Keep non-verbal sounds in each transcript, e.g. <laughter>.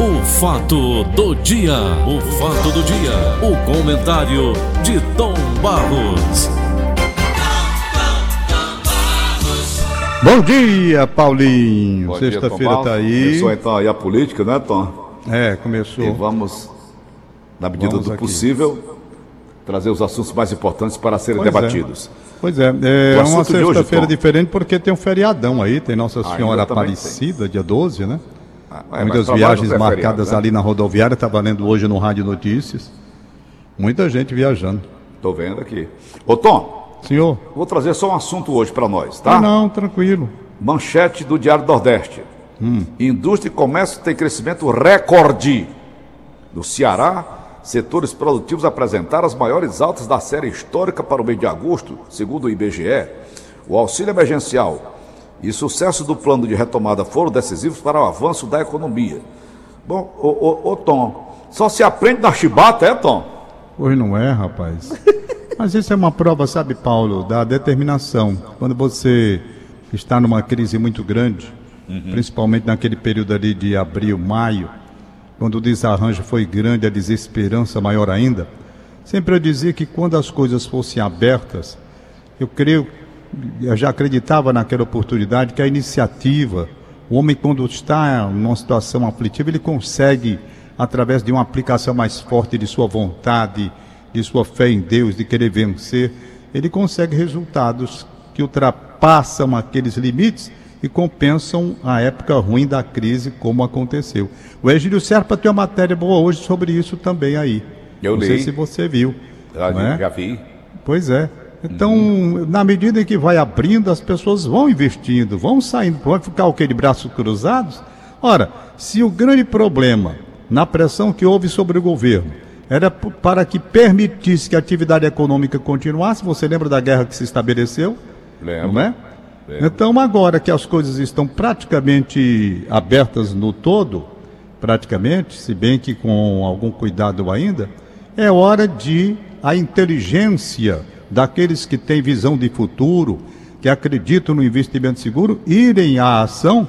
O fato do dia, o fato do dia, o comentário de Tom Barros. Bom dia, Paulinho. Sexta-feira tá aí. Começou então aí a política, né, Tom? É, começou. E vamos, na medida Vamos do aqui. possível, trazer os assuntos mais importantes para serem Pois é. debatidos. Pois é, é uma assunto de hoje, sexta-feira diferente porque tem um feriadão aí, tem Nossa Ainda Senhora Aparecida, dia 12, né? Ah, é, Muitas viagens marcadas feriado, né? ali na rodoviária, tá valendo hoje no Rádio Notícias. Muita gente viajando. Tô vendo aqui. Ô, Tom, Senhor? vou trazer só um assunto hoje para nós, tá? Ah, não, tranquilo. Manchete do Diário do Nordeste. Indústria e comércio tem crescimento recorde. No Ceará, setores produtivos apresentaram as maiores altas da série histórica para o mês de agosto, segundo o IBGE. O auxílio emergencial e sucesso do plano de retomada foram decisivos para o avanço da economia. Bom, ô, ô, ô, Tom, só se aprende na chibata, é, Tom? Hoje não é, rapaz. <laughs> Mas isso é uma prova, sabe, Paulo, da determinação. Quando você está numa crise muito grande, principalmente naquele período ali de abril, maio, quando o desarranjo foi grande, a desesperança maior ainda, sempre eu dizia que quando as coisas fossem abertas, eu creio, eu já acreditava naquela oportunidade que a iniciativa, o homem quando está numa situação aflitiva, ele consegue, através de uma aplicação mais forte de sua vontade, de sua fé em Deus, de querer vencer, ele consegue resultados que ultrapassam aqueles limites e compensam a época ruim da crise, como aconteceu. O Egílio Serpa tem uma matéria boa hoje sobre isso também aí. Eu Não li. sei se você viu. Já, é? já vi. Pois é. Então, na medida em que vai abrindo, as pessoas vão investindo, vão saindo, vão ficar o quê? De braços cruzados? Ora, se o grande problema na pressão que houve sobre o governo era para que permitisse que a atividade econômica continuasse, você lembra da guerra que se estabeleceu? Lembro. Não é? Então, agora que as coisas estão praticamente abertas no todo, praticamente, se bem que com algum cuidado ainda, é hora de a inteligência daqueles que têm visão de futuro, que acreditam no investimento seguro, irem à ação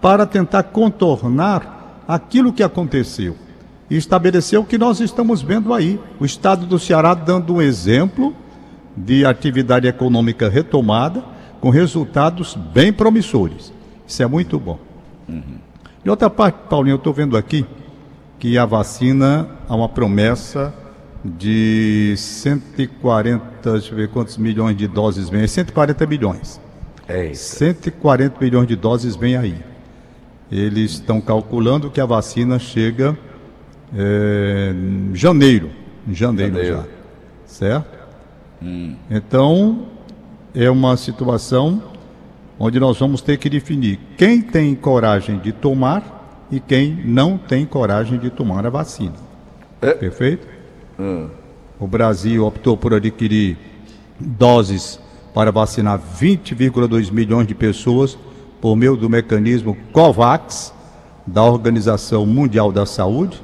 para tentar contornar aquilo que aconteceu. E estabelecer o que nós estamos vendo aí. O estado do Ceará dando um exemplo de atividade econômica retomada, com resultados bem promissores. Isso é muito bom. De outra parte, Paulinho, eu estou vendo aqui que a vacina há uma promessa de 140, deixa eu ver quantos milhões de doses vem, 140 milhões. É 140 milhões de doses vem aí. Eles estão calculando que a vacina chega é, em janeiro. Em janeiro, Janeiro. já. Certo? Então, é uma situação onde nós vamos ter que definir quem tem coragem de tomar e quem não tem coragem de tomar a vacina. É. Perfeito? O Brasil optou por adquirir doses para vacinar 20,2 milhões de pessoas por meio do mecanismo COVAX da Organização Mundial da Saúde,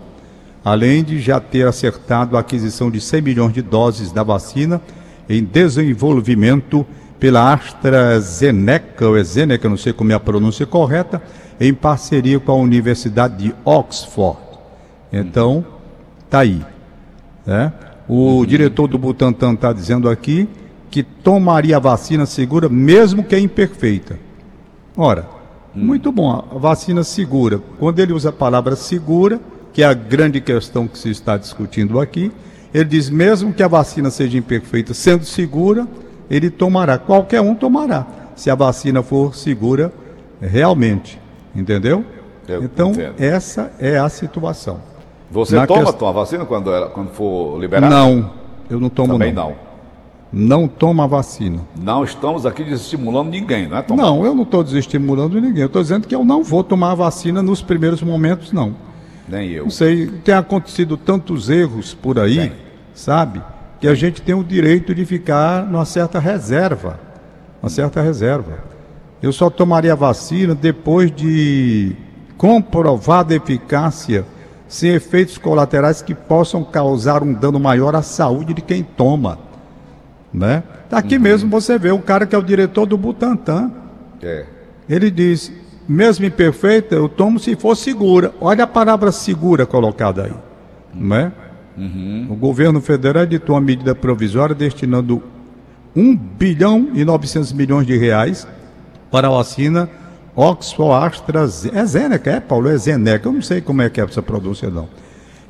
além de já ter acertado a aquisição de 100 milhões de doses da vacina em desenvolvimento pela AstraZeneca, ou é Zeneca, não sei como é a pronúncia correta, em parceria com a Universidade de Oxford. Então, tá aí. Né? O diretor do Butantan está dizendo aqui que tomaria a vacina segura, mesmo que é imperfeita. Ora, muito bom, a vacina segura. Quando ele usa a palavra segura, que é a grande questão que se está discutindo aqui, ele diz mesmo que a vacina seja imperfeita, sendo segura, ele tomará. Qualquer um tomará, se a vacina for segura realmente. Entendeu? Eu então, entendo. essa é a situação. Você Na toma quest- vacina quando, ela- quando for liberada? Não, eu não tomo Também não. não. Não toma a vacina. Não estamos aqui desestimulando ninguém, não é, Tom? Não, eu não estou desestimulando ninguém. Eu estou dizendo que eu não vou tomar a vacina nos primeiros momentos, não. Nem eu. Não sei, tem acontecido tantos erros por aí, sabe? Que a gente tem o direito de ficar numa certa reserva. Uma certa reserva. Eu só tomaria a vacina depois de comprovada eficácia, sem efeitos colaterais que possam causar um dano maior à saúde de quem toma. Né? Aqui mesmo você vê o cara que é o diretor do Butantan. É. Ele diz: mesmo imperfeita, eu tomo se for segura. Olha a palavra segura colocada aí. Não é? Uhum. O governo federal editou uma medida provisória destinando 1 bilhão e 900 milhões de reais para a vacina Oxford AstraZeneca. É, Paulo? É Zeneca. Eu não sei como é que é essa pronúncia, não.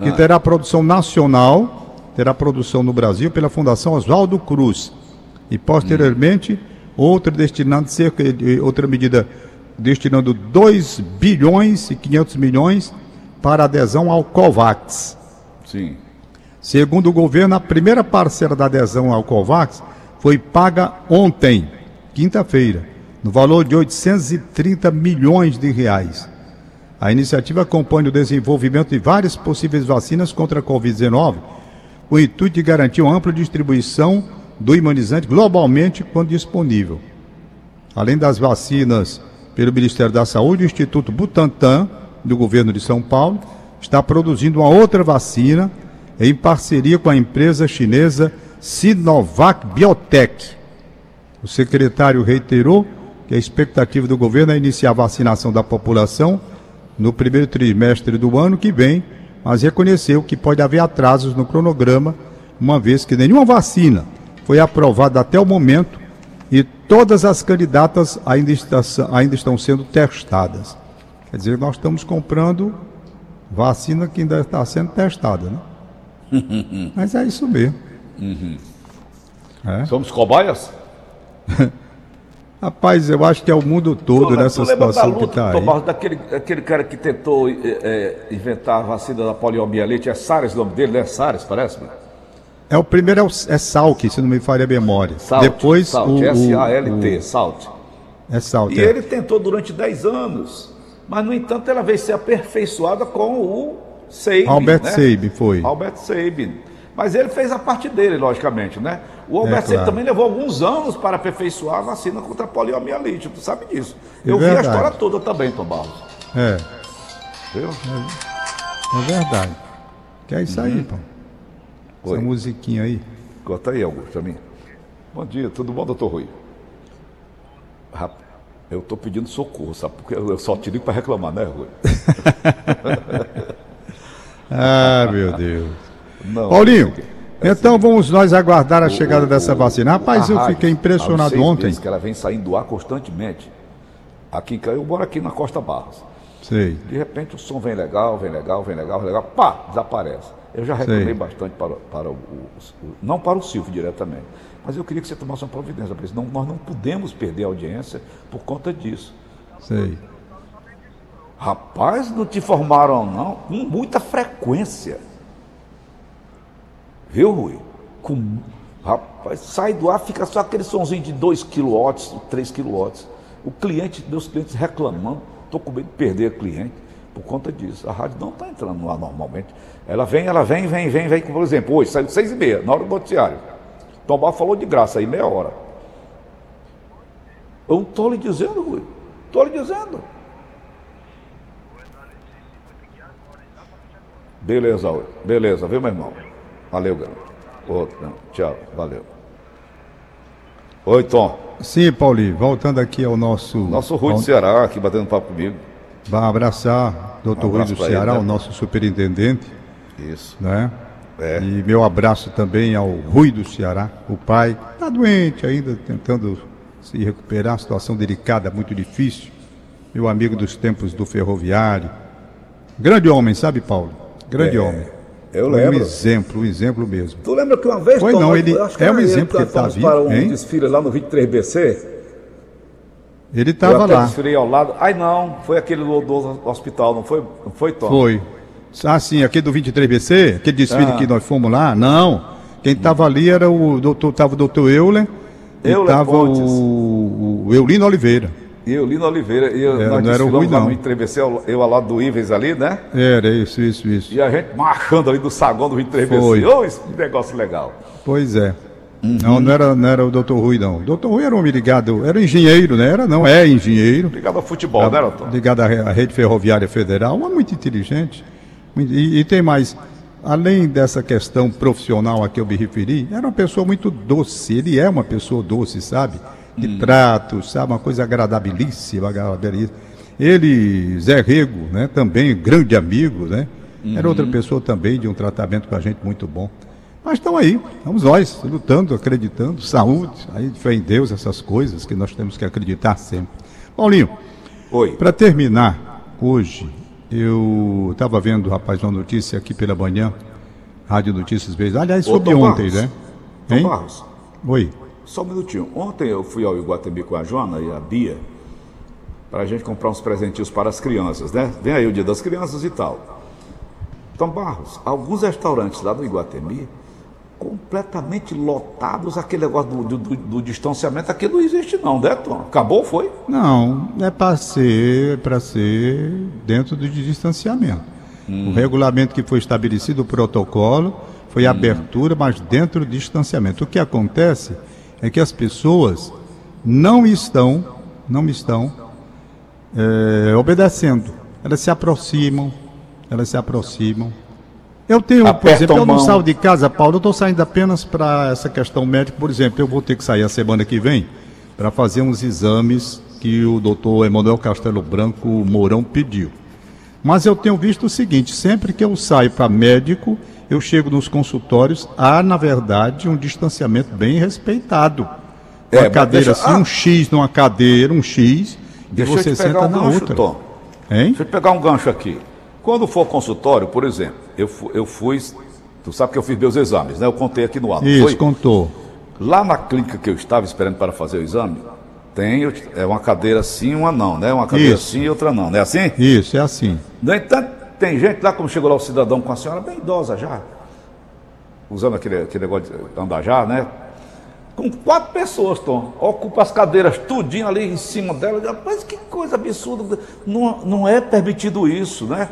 Que ah. terá produção nacional, terá produção no Brasil pela Fundação Oswaldo Cruz. E posteriormente, hum. outra destinando cerca outra medida destinando 2 bilhões e 500 milhões para adesão ao COVAX. Sim. Segundo o governo, a primeira parcela da adesão ao COVAX foi paga ontem, quinta-feira, no valor de 830 milhões de reais. A iniciativa acompanha o desenvolvimento de várias possíveis vacinas contra a Covid-19, com o intuito de garantir uma ampla distribuição do imunizante globalmente quando disponível. Além das vacinas pelo Ministério da Saúde, o Instituto Butantan, do governo de São Paulo, está produzindo uma outra vacina em parceria com a empresa chinesa Sinovac Biotech. O secretário reiterou que a expectativa do governo é iniciar a vacinação da população no primeiro trimestre do ano que vem, mas reconheceu que pode haver atrasos no cronograma, uma vez que nenhuma vacina foi aprovada até o momento e todas as candidatas ainda, está, ainda estão sendo testadas. Quer dizer, nós estamos comprando vacina que ainda está sendo testada, né? <laughs> Mas é isso mesmo. Uhum. É? Somos cobaias? <laughs> Rapaz, eu acho que é o mundo todo tu, nessa tu situação luta, que está aí. Tomás, daquele aquele cara que tentou é, inventar a vacina da poliomielite, é Sares o nome dele, né? Sares, parece? -me? É o primeiro é, o, é Salk, se não me falha a memória. Salt, Depois Salt, o S-A-L-T, Salt. É Salt. E é. ele tentou durante 10 anos, mas no entanto ela veio ser aperfeiçoada com o Sabin. Albert né? Sabin foi. Albert Sabin. Mas ele fez a parte dele, logicamente, né? O Albert é, claro. também levou alguns anos para aperfeiçoar a vacina contra a poliomielite, tu sabe disso. É Eu verdade. vi a história toda também, Tom Barros. É. Viu? É, é verdade. Que é isso uhum. aí, pô. Essa musiquinha aí. Conta aí, Augusto, pra mim. Bom dia, tudo bom, doutor Rui? Rapaz, eu tô pedindo socorro, sabe? Porque eu só te ligo para reclamar, né, Rui? <laughs> ah, meu Deus. Não, Paulinho, é então assim, vamos nós aguardar a chegada o, dessa vacina. Rapaz, eu fiquei impressionado ontem. que ela vem saindo do ar constantemente. Aqui, eu moro aqui na Costa Barros. Sei. De repente o som vem legal, vem legal, vem legal, vem legal, pá, desaparece. Eu já reclamei Sei. bastante para, para o, o, não para o Silvio diretamente, mas eu queria que você tomasse uma providência, porque senão nós não podemos perder a audiência por conta disso. Sei. Rapaz, não te informaram não, com muita frequência. Viu, Rui? Com, rapaz, sai do ar, fica só aquele somzinho de 2 kW, 3 kW. O cliente, meus clientes reclamando, estou com medo de perder cliente por conta disso. A rádio não está entrando ar normalmente. Ela vem, ela vem, vem, vem, vem, por exemplo, hoje saiu seis e meia, na hora do noticiário. Tomar falou de graça aí, meia hora. Eu estou lhe dizendo, Rui. Estou lhe dizendo. Beleza, beleza, viu, meu irmão? Valeu, garoto. Outro, tchau, valeu. Oi, Tom. Sim, Paulinho, voltando aqui ao nosso. Nosso Rui ao... do Ceará, aqui batendo papo comigo. Vai abraçar o doutor um Rui do Ceará, ele, né? o nosso superintendente. Isso. Né? É. E meu abraço também ao Rui do Ceará, o pai, está doente ainda, tentando se recuperar, situação delicada, muito difícil. Meu amigo dos tempos do ferroviário. Grande homem, sabe, Paulo? Grande é, homem. Eu lembro. Um exemplo, um exemplo mesmo. Tu lembra que uma vez, Foi Tom, não, ele é um exemplo que está vivo, para um hein? desfile lá no 23BC. Ele estava lá. Eu desfilei ao lado. Ai não, foi aquele do, do hospital, não foi, não foi Tom? Foi. Ah, sim, aquele do 23BC, aquele desfile ah. que nós fomos lá, não. Quem estava ali era o doutor, estava o doutor Euler, Euler e estava o, o Eulino Oliveira. E Eulino Oliveira, e é, nós não era o Rui, não. 23BC, eu, eu ao lado do Ives ali, né? Era, isso, isso, isso. E a gente marchando ali do saguão do 23BC. Foi. Oh, esse negócio legal. Pois é. Uhum. Não, não era, não era o doutor Rui, não. O doutor Rui era um homem ligado, era engenheiro, né? Era, não, é engenheiro. Ligado ao futebol, a, né, doutor? Ligado à rede ferroviária federal, um muito inteligente. E, e, tem mais, além dessa questão profissional a que eu me referi, era uma pessoa muito doce. Ele é uma pessoa doce, sabe? De hum. trato, sabe? Uma coisa agradabilíssima, agradabilíssima. Ele, Zé Rego, né, também grande amigo, né? Era outra pessoa também de um tratamento com a gente muito bom. Mas estão aí, estamos nós, lutando, acreditando, saúde, aí fé em Deus, essas coisas que nós temos que acreditar sempre. Paulinho, Oi. para terminar, hoje, eu estava vendo, rapaz, uma notícia aqui pela manhã, Rádio Notícias Vezes. Aliás, Tom ontem, Barros. né? Tom Hein? Barros, Oi. Só um minutinho. Ontem eu fui ao Iguatemi com a Joana e a Bia para a gente comprar uns presentinhos para as crianças, né? Vem aí o dia das crianças e tal. Tom Barros, alguns restaurantes lá do Iguatemi completamente lotados, aquele negócio do, do- do- distanciamento aqui não existe não, né, Tom? Acabou, foi? Não, é para ser, para ser dentro do distanciamento. O regulamento que foi estabelecido, o protocolo, foi a abertura, mas dentro do distanciamento. O que acontece é que as pessoas não estão, não estão eh, obedecendo. Elas se aproximam, elas se aproximam. Eu tenho, por Apertam exemplo, eu não saio de casa, Paulo, eu estou saindo apenas para essa questão médica. Por exemplo, eu vou ter que sair a semana que vem para fazer uns exames que o doutor Emanuel Castelo Branco Mourão pediu. Mas eu tenho visto o seguinte: sempre que eu saio para médico, eu chego nos consultórios, há, na verdade, um distanciamento bem respeitado. É, Uma mas cadeira deixa- assim, ah. um X numa cadeira, um X, e você senta um na gancho, outra. Tom. Hein? Deixa eu pegar um gancho aqui. Quando for consultório, por exemplo, eu, eu fui. Tu sabe que eu fiz meus exames, né? Eu contei aqui no ar. não Isso, foi? contou. Lá na clínica que eu estava esperando para fazer o exame, tem é uma cadeira sim e uma não, né? Uma cadeira Isso. sim e outra não, não é assim? Isso, é assim. No entanto, tem gente lá, como chegou lá o cidadão com a senhora bem idosa já, usando aquele, aquele negócio de andar já, né? Com quatro pessoas, Tom. Ocupa as cadeiras tudinho ali em cima dela. Mas que coisa absurda. Não, não é permitido isso, né?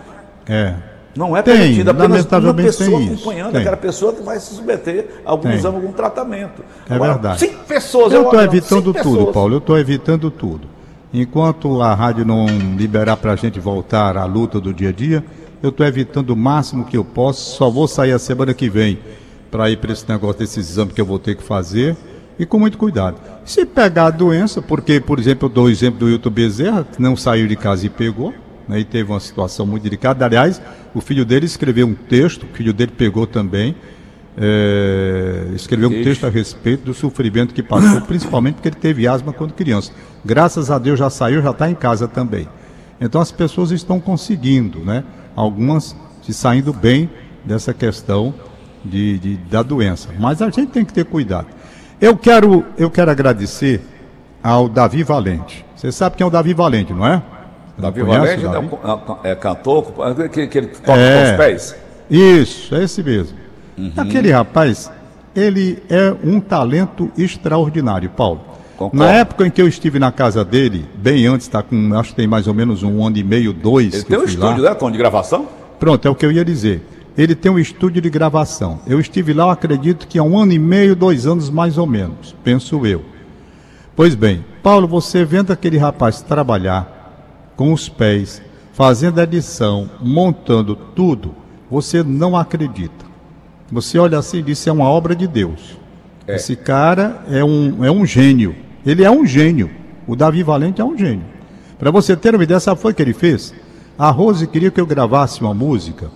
É. Não é Tem, permitido apenas uma pessoa acompanhando tem. aquela pessoa que vai se submeter a algum exame, algum tratamento. É verdade. Cinco pessoas. Eu estou evitando tudo, pessoas. Paulo. Eu estou evitando tudo. Enquanto a rádio não liberar para a gente voltar à luta do dia a dia, eu estou evitando o máximo que eu posso. Só vou sair a semana que vem para ir para esse negócio desses exames que eu vou ter que fazer e com muito cuidado. Se pegar a doença, porque, por exemplo, eu dou o exemplo do Hilton Bezerra, que não saiu de casa e pegou, né, e teve uma situação muito delicada. Aliás, o filho dele escreveu um texto, o filho dele pegou também, é, escreveu um texto a respeito do sofrimento que passou, <coughs> principalmente porque ele teve asma quando criança. Graças a Deus já saiu, já está em casa também. Então as pessoas estão conseguindo, né? Algumas se saindo bem dessa questão de, de- da doença. Mas a gente tem que ter cuidado. Eu quero, eu quero agradecer ao Davi Valente. Você sabe quem é o Davi Valente, não é? Davi Valente é, Davi? um- é cantor, que, que ele toca É. com os pés. Isso, é esse mesmo. Aquele rapaz, ele é um talento extraordinário, Paulo. Concordo. Na época em que eu estive na casa dele, bem antes, tá com, acho que tem mais ou menos um ano e meio, dois. Ele tem eu um estúdio, lá. né, Tom, de gravação? Pronto, é o que eu ia dizer. Ele tem um estúdio de gravação. Eu estive lá, eu acredito que há um ano e meio, dois anos mais ou menos, penso eu. Pois bem, Paulo, você vendo aquele rapaz trabalhar com os pés, fazendo edição, montando tudo, você não acredita. Você olha assim e diz: "Isso é uma obra de Deus. É. Esse cara é um, é um gênio. Ele é um gênio. O Davi Valente é um gênio. Para você ter uma ideia, sabe o que foi que ele fez? A Rose queria que eu gravasse uma música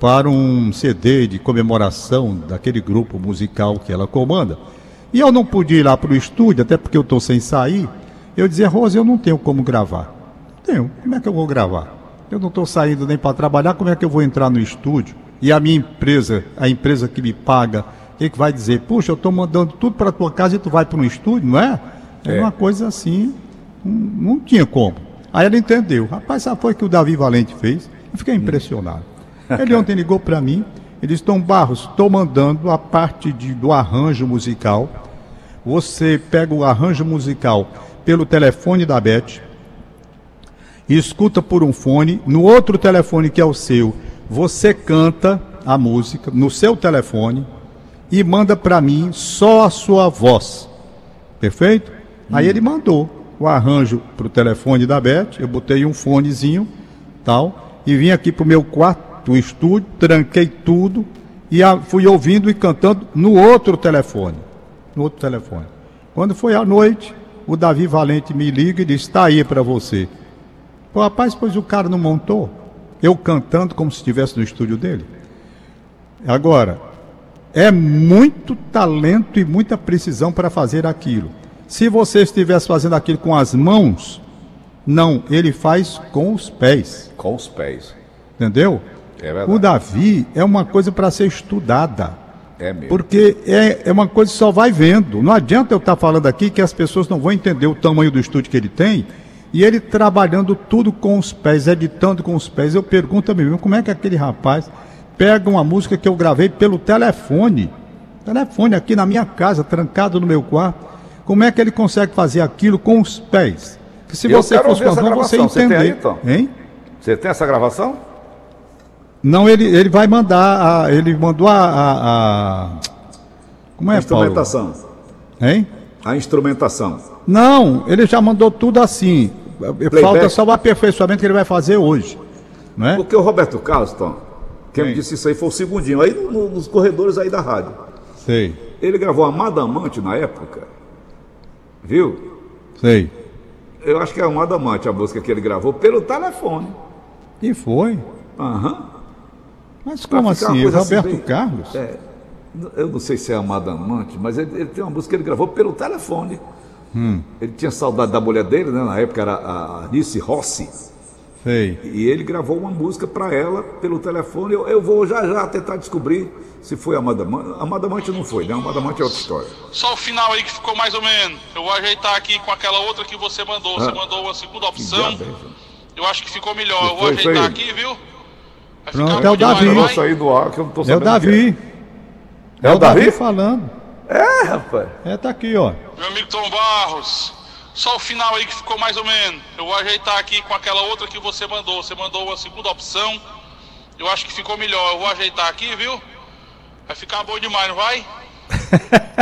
para um CD de comemoração daquele grupo musical que ela comanda. E eu não podia ir lá para o estúdio, até porque eu estou sem sair. Eu dizia, Rose, eu não tenho como gravar. Tenho. Como é que eu vou gravar? Eu não estou saindo nem para trabalhar, como é que eu vou entrar no estúdio? E a minha empresa, a empresa que me paga, que, que vai dizer? Puxa, eu estou mandando tudo para tua casa e tu vai para um estúdio, não é? É, É. uma coisa assim, não, não tinha como. Aí ela entendeu. Rapaz, sabe foi o que o Davi Valente fez? Eu fiquei impressionado. <laughs> Ele ontem ligou para mim, ele disse, Tom Barros, estou mandando a parte de, do arranjo musical. Você pega o arranjo musical pelo telefone da Beth, e escuta por um fone, no outro telefone que é o seu, você canta a música no seu telefone e manda para mim só a sua voz. Perfeito? Aí ele mandou o arranjo pro telefone da Beth, eu botei um fonezinho, tal, e vim aqui pro meu quarto estúdio, tranquei tudo e a- fui ouvindo e cantando no outro telefone. No outro telefone. Quando foi à noite, o Davi Valente me liga e diz: "Está aí para você". Pô, rapaz, pois o cara não montou. Eu cantando como se estivesse no estúdio dele. Agora, é muito talento e muita precisão para fazer aquilo. Se você estivesse fazendo aquilo com as mãos, não, ele faz com os pés. Com os pés. Entendeu? É verdade. O Davi é uma coisa para ser estudada. É mesmo. Porque é, é uma coisa que só vai vendo. Não adianta eu estar falando aqui que as pessoas não vão entender o tamanho do estúdio que ele tem e ele trabalhando tudo com os pés, editando com os pés. Eu pergunto a mim mesmo, como é que aquele rapaz pega uma música que eu gravei pelo telefone, telefone aqui na minha casa, trancado no meu quarto, como é que ele consegue fazer aquilo com os pés? Que se Eu você fosse com você gravação. Você tem entender. aí, Tom? Hein? Você tem essa gravação? Não, ele, ele vai mandar, a- ele mandou a, a- a- Como é, a Paulo? instrumentação. Hein? A instrumentação. Não, ele já mandou tudo assim. Falta só o aperfeiçoamento que ele vai fazer hoje. Não é? Porque o Roberto Carlos, Tom, quem me Quem? disse isso aí foi o segundinho, aí no- no- nos corredores aí da rádio. Sei, Ele gravou a Madamante na época, viu? sei. Eu acho que é a Madamante a música que ele gravou pelo telefone. E foi. Aham. Mas como assim? assim Roberto bem- Carlos? É, eu não sei se é a Madamante, mas ele, ele tem uma música que ele gravou pelo telefone. Hum. Ele tinha saudade da mulher dele, né? Na época era a Alice Rossi. Sei. E ele gravou uma música para ela pelo telefone. Eu, eu vou já já tentar descobrir se foi a Madamante. A Madamante não foi, né? A Madamante é outra história. Só o final aí que ficou mais ou menos. Eu vou ajeitar aqui com aquela outra que você mandou. Você Ah. mandou uma segunda opção. é? Eu acho que ficou melhor. Eu vou Foi, foi ajeitar ele. aqui, viu? Vai Pronto, é o demais, Davi. vai? negócio aí do ar que eu não tô É o sabendo. Davi. É o Davi? falando. É, rapaz. É, tá aqui, ó. Meu amigo Tom Barros. Só o final aí que ficou mais ou menos. Eu vou ajeitar aqui com aquela outra que você mandou. Você mandou uma segunda opção. Eu acho que ficou melhor. Eu vou ajeitar aqui, viu? Vai ficar bom demais, não vai?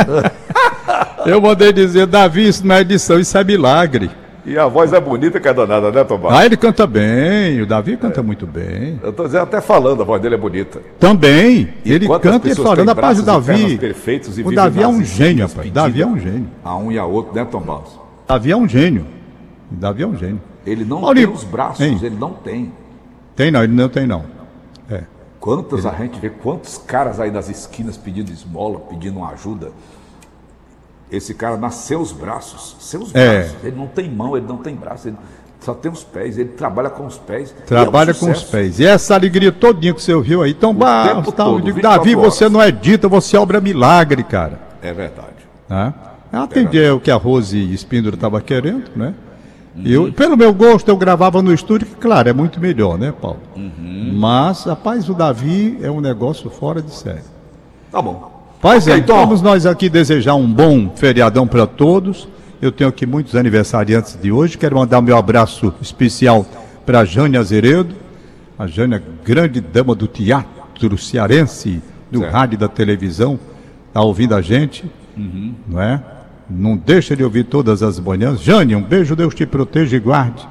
<laughs> Eu mandei dizer, Davi, isso não é edição, isso é milagre. E a voz é bonita que é danada, né, Tomás? Ah, ele canta bem, o Davi canta muito bem. Eu tô dizendo até falando, a voz dele é bonita. Também, ele quantas canta e falando, têm rapaz, o braços e Davi. perfeitos e O vivem Davi é nas um gênio, rapaz. Davi é um gênio. A um e a outro, né, Tom Barros? Davi é um gênio. Davi é um gênio. Ele não tem os braços, hein? ele não tem. Tem não, ele não tem não. É. Quantas a gente vê, quantos caras aí das esquinas pedindo esmola, pedindo uma ajuda. Esse cara nasceu os braços, seus É. braços. Ele não tem mão, ele não tem braço, ele só tem os pés, ele trabalha com os pés. Trabalha é um com os pés. E essa alegria todinha que você ouviu aí, tão barros, tempo tal. Todo, digo, 24 Davi, você horas. não é dita, você obra milagre, cara. É verdade. Né? Eu atendi o que a Rose Espíndola estava querendo, né? Eu, pelo meu gosto, eu gravava no estúdio, que, claro, é muito melhor, né, Paulo? Mas, rapaz, o Davi é um negócio fora de série. Tá bom. Pois é, Ok, Tom. vamos nós aqui desejar um bom feriadão para todos. Eu tenho aqui muitos aniversariantes de hoje. Quero mandar meu abraço especial para Jânia Azeredo, a Jânia, grande dama do teatro cearense, do Certo. rádio e da televisão, está ouvindo a gente, não é? Não deixa de ouvir todas as manhãs. Jânia, um beijo, Deus te proteja e guarde.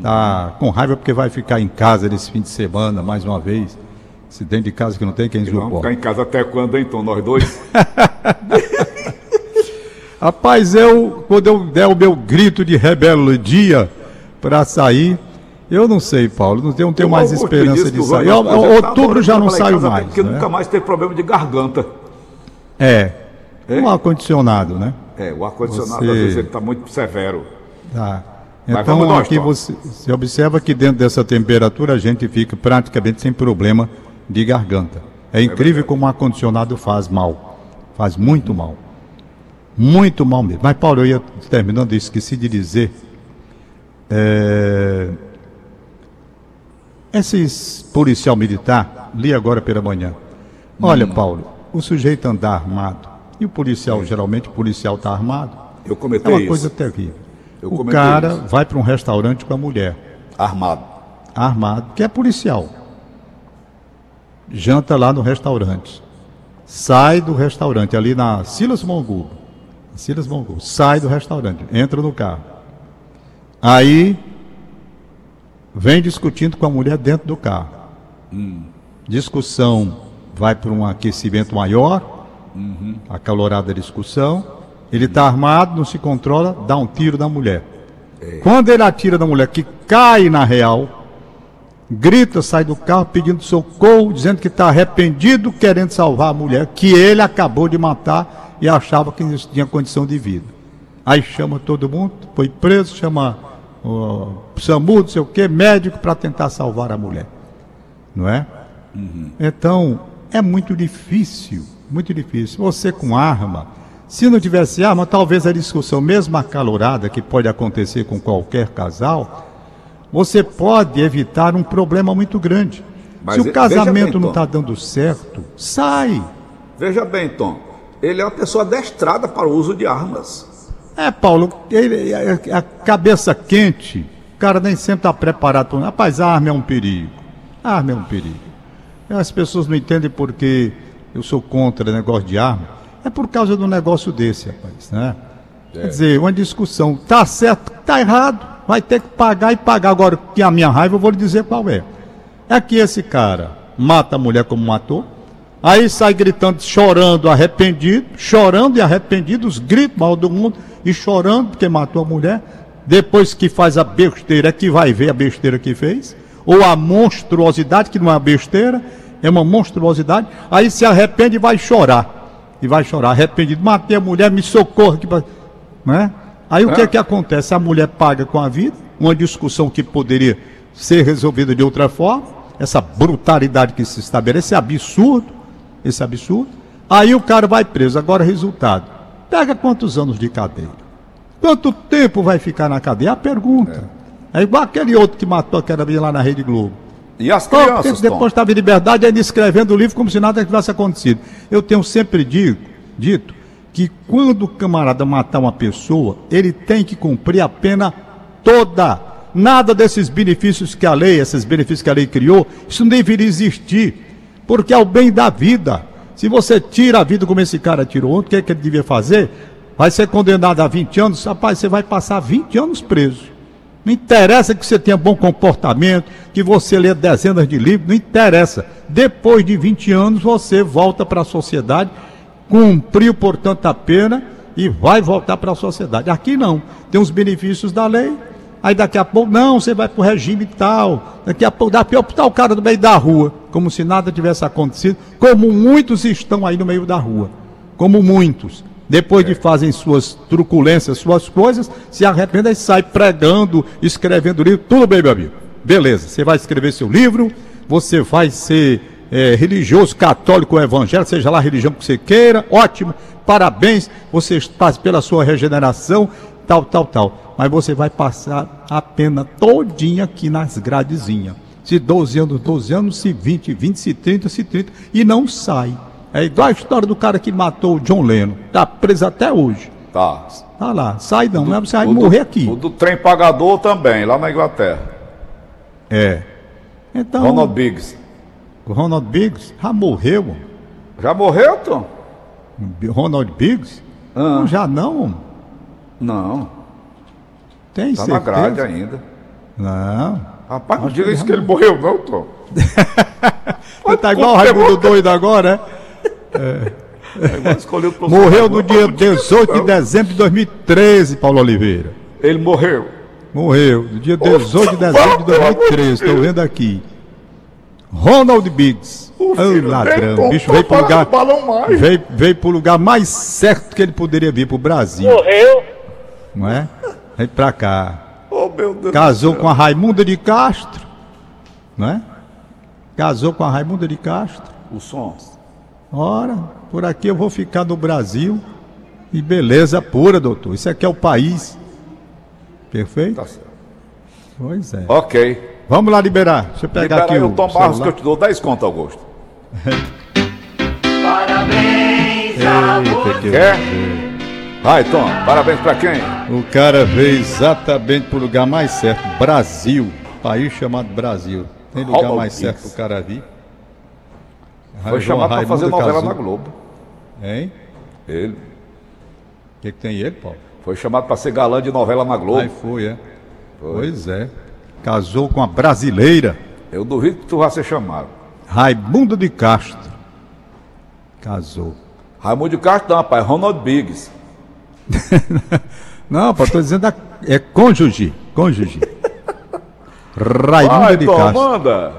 Tá com raiva porque vai ficar em casa nesse fim de semana, mais uma vez. Se dentro de casa que não tem quem Vamos suporte. ficar em casa até quando, hein, Tom? Nós dois? <laughs> Rapaz, eu, quando eu der o meu grito de rebeldia para sair, eu não sei, Paulo, não tenho, não tenho mais O esperança de o sair. Ó, projeto tá Outubro já não saio casa, mais. Porque né? nunca mais teve problema de garganta. É, um ar-condicionado, né? É, o ar-condicionado Você- às vezes ele está muito severo. Tá. Então vamos nós, aqui Tom. você, você observa que dentro dessa temperatura a gente fica praticamente sem problema de garganta. É incrível como o ar-condicionado faz mal. Faz muito mal. Muito mal mesmo. Mas, Paulo, eu ia terminando, eu esqueci de dizer. É... Esses policial militar, li agora pela manhã. Olha, Paulo, o sujeito andar armado. E o policial, geralmente o policial está armado. Eu É comentei uma isso. coisa terrível. Eu o cara isso. vai para um restaurante com a mulher, Armado. armado, que é policial. Janta lá no restaurante. Sai do restaurante, ali na Silas Mongu. Silas Mongu. Sai do restaurante, entra no carro. Aí vem discutindo com a mulher dentro do carro. Discussão vai para um aquecimento maior, acalorada discussão. Ele está armado, não se controla, dá um tiro na mulher. Quando ele atira na mulher, que cai na real, grita, sai do carro pedindo socorro, dizendo que está arrependido, querendo salvar a mulher, que ele acabou de matar e achava que tinha condição de vida. Aí chama todo mundo, foi preso, chama o SAMU, não sei o quê, médico para tentar salvar a mulher. Não é? Uhum. Então, é muito difícil, muito difícil. Você com arma, se não tivesse arma, talvez a discussão, mesmo acalorada, que pode acontecer com qualquer casal, você pode evitar um problema muito grande. Mas se o casamento bem, não está dando certo, sai. Veja bem, Tom, ele é uma pessoa adestrada para o uso de armas. É, Paulo, ele, a, a cabeça quente, o cara nem sempre está preparado. Rapaz, a arma é um perigo. A arma é um perigo. As pessoas não entendem porque eu sou contra o negócio de arma. É por causa do negócio desse, rapaz, né? É. Quer dizer, uma discussão, tá certo, tá errado, vai ter que pagar e pagar. Agora, que a minha raiva, eu vou lhe dizer qual é. É que esse cara mata a mulher como matou, aí sai gritando, chorando, arrependido, chorando e arrependido, os gritos mal do mundo e chorando porque matou a mulher. Depois que faz a besteira, é que vai ver a besteira que fez, ou a monstruosidade, que não é uma besteira, é uma monstruosidade, aí se arrepende e vai chorar. E vai chorar, arrependido, matei a mulher, me socorra. Que... Né? Aí o é. que é que acontece? A mulher paga com a vida, uma discussão que poderia ser resolvida de outra forma, essa brutalidade que se estabelece, esse absurdo, esse absurdo. Aí o cara vai preso. Agora, resultado: pega quantos anos de cadeia? Quanto tempo vai ficar na cadeia? É a pergunta. É. é igual aquele outro que matou aquela menina lá na Rede Globo. E as crianças, oh, Depois estava em liberdade, ainda escrevendo o livro como se nada tivesse acontecido. Eu tenho sempre dito, dito que quando o camarada matar uma pessoa, ele tem que cumprir a pena toda. Nada desses benefícios que a lei, esses benefícios que a lei criou, isso não deveria existir, porque é o bem da vida. Se você tira a vida como esse cara tirou ontem, o que, é que ele devia fazer? Vai ser condenado a 20 anos, rapaz, você vai passar 20 anos preso. Não interessa que você tenha bom comportamento, que você lê dezenas de livros, não interessa. Depois de 20 anos, você volta para a sociedade, cumpriu, portanto, a pena e vai voltar para a sociedade. Aqui não. Tem os benefícios da lei, aí daqui a pouco, não, você vai para o regime tal. Daqui a pouco, dá pior para o cara no meio da rua, como se nada tivesse acontecido, como muitos estão aí no meio da rua. Como muitos depois de fazem suas truculências, suas coisas, se arrependem e sai pregando, escrevendo livro, tudo bem, meu amigo. Beleza, você vai escrever seu livro, você vai ser é, religioso, católico ou evangélico, seja lá a religião que você queira, ótimo, parabéns, você está pela sua regeneração, tal, tal, tal. Mas você vai passar a pena todinha aqui nas gradezinhas. Se 12 anos, 12 anos, se 20, 20, se 30, se 30, e não sai. É igual a história do cara que matou o John Lennon. Tá preso até hoje. Tá. Tá lá. Sai não, do, você vai morrer do, aqui. O do trem pagador também, lá na Inglaterra. É. Então. Ronald Biggs. O Ronald Biggs já morreu. Já morreu, Tom? Ronald Biggs? Ah. Não, já não. Não. Tem tá certeza? na grade ainda. Não. Rapaz, não diga isso que ele morreu, não, Tom. <laughs> Você tá igual o Raimundo doido agora, é? É. Morreu no dia 18 de dezembro de 2013, Paulo Oliveira. Ele morreu. Morreu, no dia 18 de dezembro de 2013, estou vendo aqui. Ronald Biggs. O oh, ladrão, bicho veio pro lugar. Veio, veio pro lugar mais certo que ele poderia vir pro Brasil. Morreu. Não é? Vem pra cá. Oh, meu Deus Casou com a Raimunda de Castro. Não é? Casou com a Raimunda de Castro. O som. Ora, por aqui eu vou ficar no Brasil. E beleza pura, doutor. Isso aqui é o país. Perfeito? Tá certo. Pois é. Ok. Vamos lá liberar. Deixa eu pegar Libera aqui o. Tom Barros que eu te dou 10 conto, Augusto. Parabéns a você. Quer? Vai, Tom. Parabéns pra quem? O cara veio exatamente pro lugar mais certo. Brasil. País chamado Brasil. Tem lugar mais certo pro cara vir. Foi chamado para fazer novela casou. na Globo. Hein? Ele. O que, que, tem ele, Paulo? Foi chamado para ser galã de novela na Globo. Aí foi, é. Foi. Pois é. Casou com a brasileira. Eu duvido que tu vá ser chamado. Raimundo de Castro. Casou. Raimundo de Castro não, rapaz. Ronald Biggs. <laughs> não, rapaz, tô dizendo. A... É cônjuge. Cônjuge. Raimunda Vai, de Tom, Castro. manda.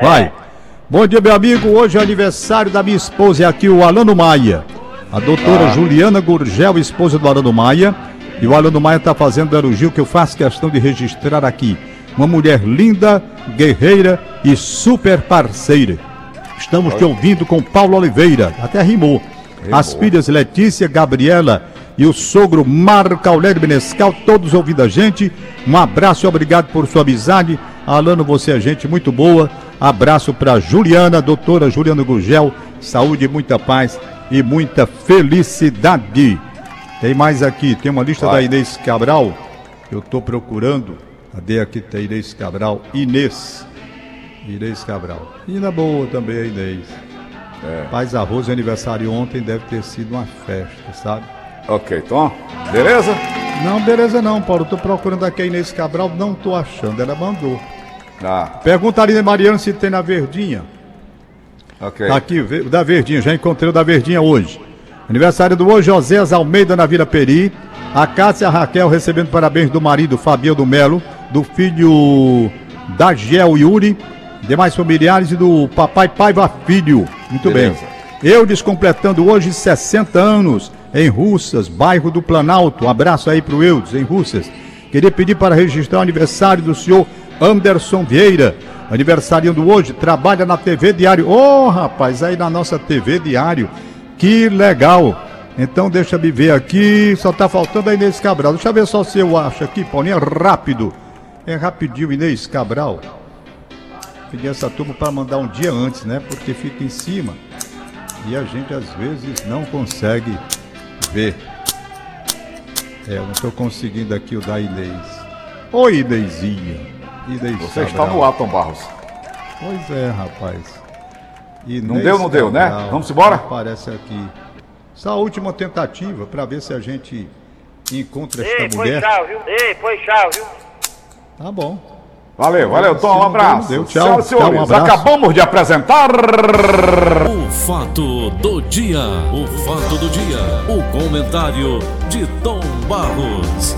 Vai. Bom dia, meu amigo. Hoje é aniversário da minha esposa, é aqui o Alano Maia. A doutora Juliana Gurgel, esposa do Alano Maia. E o Alano Maia está fazendo o elogio que eu faço questão de registrar aqui. Uma mulher linda, guerreira e super parceira. Estamos te ouvindo com Paulo Oliveira. Até rimou. As filhas Letícia, Gabriela e o sogro Marco Aurélio Benescal, todos ouvindo a gente. Um abraço e obrigado por sua amizade. Alano, você é gente muito boa. Abraço para Juliana, doutora Juliana Gurgel. Saúde, muita paz e muita felicidade. Tem mais aqui, tem uma lista Vai. da Inês Cabral. Eu estou procurando. Cadê aqui? Tem Inês Cabral. Inês. Inês Cabral. E na boa também, a Inês. Paz Arroz, aniversário ontem, deve ter sido uma festa, sabe? Ok, Tom. Beleza? Não, beleza não, Paulo. Tô procurando aqui a Inês Cabral, não tô achando. Ela mandou. Ah, Pergunta ali, Mariano, se tem na Verdinha. ok. Tá aqui, o da Verdinha, já encontrei o da Verdinha hoje. Aniversário do hoje, José Almeida na Vila Peri. A Cássia Raquel recebendo parabéns do marido Fabiano do Melo, do filho Dagiel Yuri, demais familiares e do papai Paiva Filho. Muito Beleza. bem. Eudes completando hoje 60 anos em Russas, bairro do Planalto. Um abraço aí pro Eudes, em Russas. Queria pedir para registrar o aniversário do senhor Anderson Vieira. Aniversariando hoje, trabalha na TV Diário. Ô, rapaz, aí na nossa TV Diário. Que legal. Então deixa eu ver aqui. Só tá faltando a Inês Cabral. Deixa eu ver só se eu acho aqui, Paulinho. É rápido. É rapidinho, Inês Cabral. Pedi essa turma para mandar um dia antes, né? Porque fica em cima. E a gente às vezes não consegue ver. É, eu não estou conseguindo aqui o da Inês. Oi, Inêsinha. Inês Você está Cabral. no ar, Tom Barros. Pois é, rapaz. Inês Não deu, não deu, né? Cabral. Vamos embora? Aparece aqui. Essa última tentativa para ver se a gente encontra esta Ei, foi mulher. tchau, viu? Ei, foi tchau, viu? Tá bom. Valeu, valeu, Tom. Um abraço. deu, tchau. Senhoras e Tchau, um senhores, abraço. acabamos de apresentar. O fato do dia. O fato do dia. O comentário de Tom Barros.